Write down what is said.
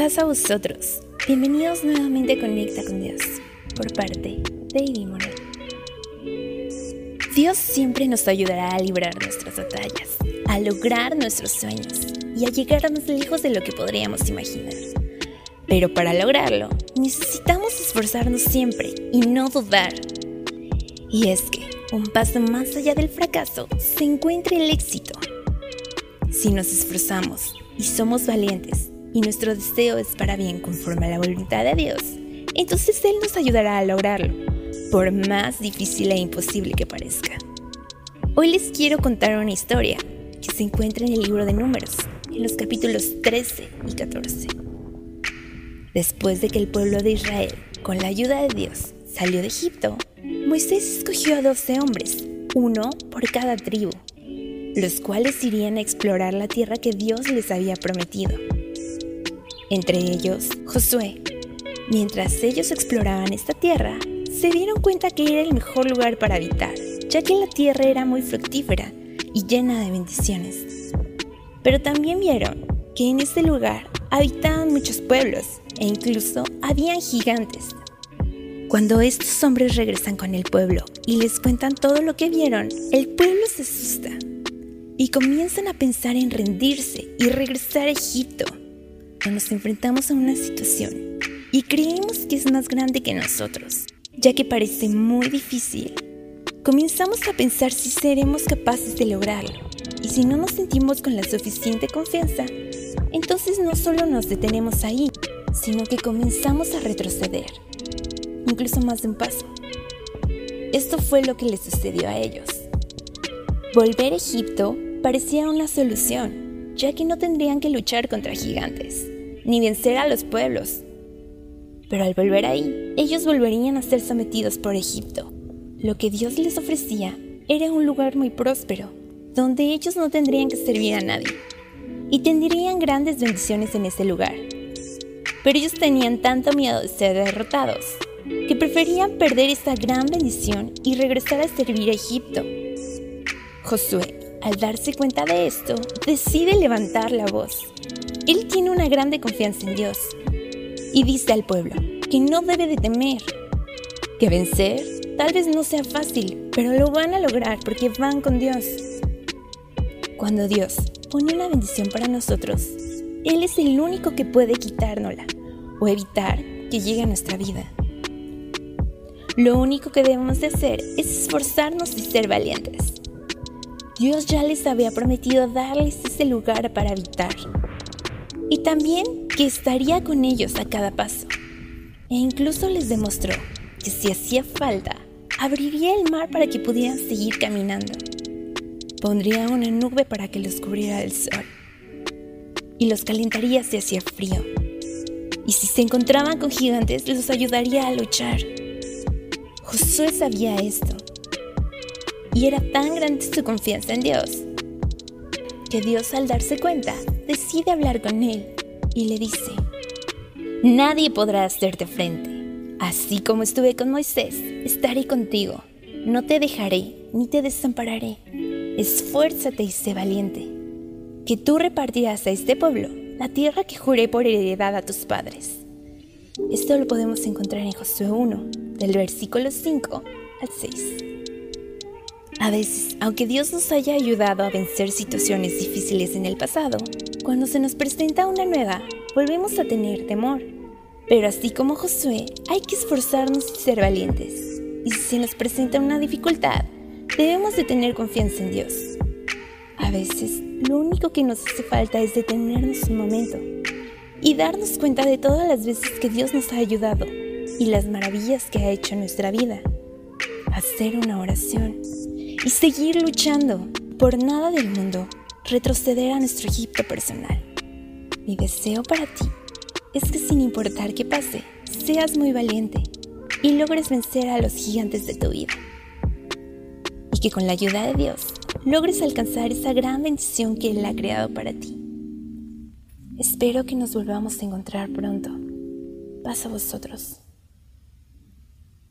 A vosotros. Bienvenidos nuevamente a Conecta con Dios, por parte de Ivy Morel. Dios siempre nos ayudará a librar nuestras batallas, a lograr nuestros sueños y a llegar más lejos de lo que podríamos imaginar. Pero para lograrlo, necesitamos esforzarnos siempre y no dudar. Y es que un paso más allá del fracaso se encuentra el éxito. Si nos esforzamos y somos valientes y nuestro deseo es para bien conforme a la voluntad de Dios, entonces Él nos ayudará a lograrlo, por más difícil e imposible que parezca. Hoy les quiero contar una historia que se encuentra en el libro de Números, en los capítulos 13 y 14. Después de que el pueblo de Israel, con la ayuda de Dios, salió de Egipto, Moisés escogió a doce hombres, uno por cada tribu, los cuales irían a explorar la tierra que Dios les había prometido. Entre ellos, Josué. Mientras ellos exploraban esta tierra, se dieron cuenta que era el mejor lugar para habitar, ya que la tierra era muy fructífera y llena de bendiciones. Pero también vieron que en este lugar habitaban muchos pueblos e incluso habían gigantes. Cuando estos hombres regresan con el pueblo y les cuentan todo lo que vieron, el pueblo se asusta y comienzan a pensar en rendirse y regresar a Egipto. Nos enfrentamos a una situación y creemos que es más grande que nosotros, ya que parece muy difícil. Comenzamos a pensar si seremos capaces de lograrlo y si no nos sentimos con la suficiente confianza, entonces no solo nos detenemos ahí, sino que comenzamos a retroceder, incluso más de un paso. Esto fue lo que les sucedió a ellos. Volver a Egipto parecía una solución, ya que no tendrían que luchar contra gigantes, ni vencer a los pueblos. Pero al volver ahí, ellos volverían a ser sometidos por Egipto. Lo que Dios les ofrecía era un lugar muy próspero, donde ellos no tendrían que servir a nadie, y tendrían grandes bendiciones en ese lugar. Pero ellos tenían tanto miedo de ser derrotados, que preferían perder esa gran bendición y regresar a servir a Egipto. Josué al darse cuenta de esto, decide levantar la voz. Él tiene una grande confianza en Dios y dice al pueblo que no debe de temer, que vencer tal vez no sea fácil, pero lo van a lograr porque van con Dios. Cuando Dios pone una bendición para nosotros, Él es el único que puede quitárnosla o evitar que llegue a nuestra vida. Lo único que debemos de hacer es esforzarnos y ser valientes. Dios ya les había prometido darles ese lugar para habitar. Y también que estaría con ellos a cada paso. E incluso les demostró que si hacía falta, abriría el mar para que pudieran seguir caminando. Pondría una nube para que los cubriera el sol. Y los calentaría si hacía frío. Y si se encontraban con gigantes, los ayudaría a luchar. Josué sabía esto y era tan grande su confianza en Dios que Dios al darse cuenta decide hablar con él y le dice, Nadie podrá hacerte frente. Así como estuve con Moisés, estaré contigo. No te dejaré ni te desampararé. Esfuérzate y sé valiente, que tú repartirás a este pueblo la tierra que juré por heredad a tus padres. Esto lo podemos encontrar en Josué 1, del versículo 5 al 6. A veces, aunque Dios nos haya ayudado a vencer situaciones difíciles en el pasado, cuando se nos presenta una nueva, volvemos a tener temor. Pero así como Josué, hay que esforzarnos y ser valientes. Y si se nos presenta una dificultad, debemos de tener confianza en Dios. A veces, lo único que nos hace falta es detenernos un momento y darnos cuenta de todas las veces que Dios nos ha ayudado y las maravillas que ha hecho en nuestra vida. Hacer una oración y seguir luchando. Por nada del mundo retroceder a nuestro Egipto personal. Mi deseo para ti es que sin importar qué pase, seas muy valiente y logres vencer a los gigantes de tu vida. Y que con la ayuda de Dios logres alcanzar esa gran bendición que Él ha creado para ti. Espero que nos volvamos a encontrar pronto. Paz a vosotros.